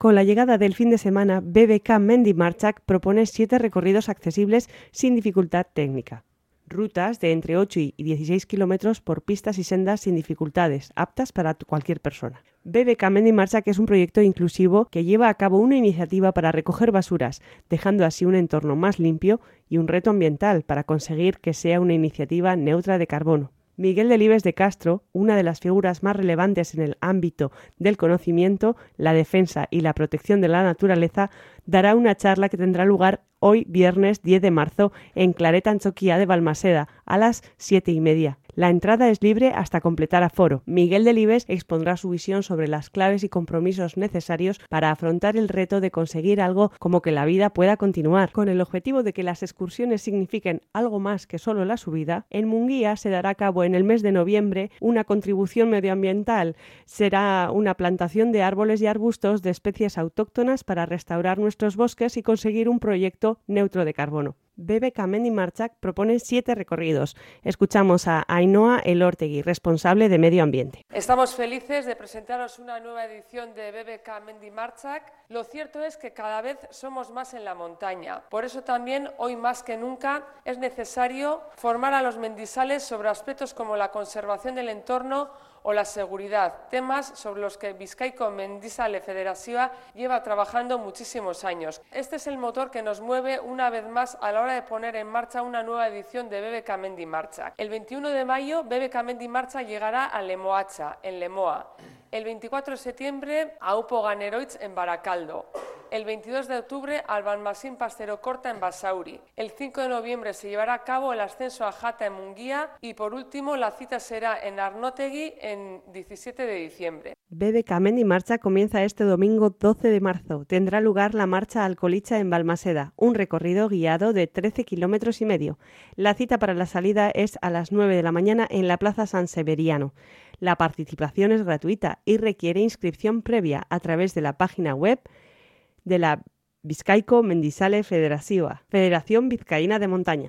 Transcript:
Con la llegada del fin de semana, BBK Mendy Marchak propone siete recorridos accesibles sin dificultad técnica. Rutas de entre 8 y 16 kilómetros por pistas y sendas sin dificultades, aptas para cualquier persona. BBK Mendy Marchak es un proyecto inclusivo que lleva a cabo una iniciativa para recoger basuras, dejando así un entorno más limpio y un reto ambiental para conseguir que sea una iniciativa neutra de carbono. Miguel Delibes de Castro, una de las figuras más relevantes en el ámbito del conocimiento, la defensa y la protección de la naturaleza, dará una charla que tendrá lugar hoy viernes 10 de marzo en Clareta Anchoquía de Balmaseda a las siete y media. La entrada es libre hasta completar aforo. Miguel Delibes expondrá su visión sobre las claves y compromisos necesarios para afrontar el reto de conseguir algo como que la vida pueda continuar. Con el objetivo de que las excursiones signifiquen algo más que solo la subida, en Munguía se dará a cabo en el mes de noviembre una contribución medioambiental. Será una plantación de árboles y arbustos de especies autóctonas para restaurar nuestros bosques y conseguir un proyecto neutro de carbono. Bebe Kamendi Marchak propone siete recorridos. Escuchamos a Ainhoa Elortegui, responsable de Medio Ambiente. Estamos felices de presentaros una nueva edición de BBK Mendy Marchak. Lo cierto es que cada vez somos más en la montaña. Por eso también, hoy más que nunca, es necesario formar a los mendisales sobre aspectos como la conservación del entorno o la seguridad, temas sobre los que Vizcaico Mendizale Federativa lleva trabajando muchísimos años. Este es el motor que nos mueve una vez más a la hora de poner en marcha una nueva edición de BBK Mendy Marcha. El 21 de mayo, BBK Mendy Marcha llegará a Lemoacha, en Lemoa. El 24 de septiembre, a Upo Ganeroitz, en Baracaldo. El 22 de octubre al Balmasín Pastero Corta en Basauri. El 5 de noviembre se llevará a cabo el ascenso a Jata en Munguía y por último la cita será en Arnotegui en 17 de diciembre. Bebe y Marcha comienza este domingo 12 de marzo. Tendrá lugar la marcha Alcolicha en Balmaseda, un recorrido guiado de 13 kilómetros y medio. La cita para la salida es a las 9 de la mañana en la Plaza San Severiano. La participación es gratuita y requiere inscripción previa a través de la página web de la Vizcaico Mendizale Federativa, Federación Vizcaína de Montaña.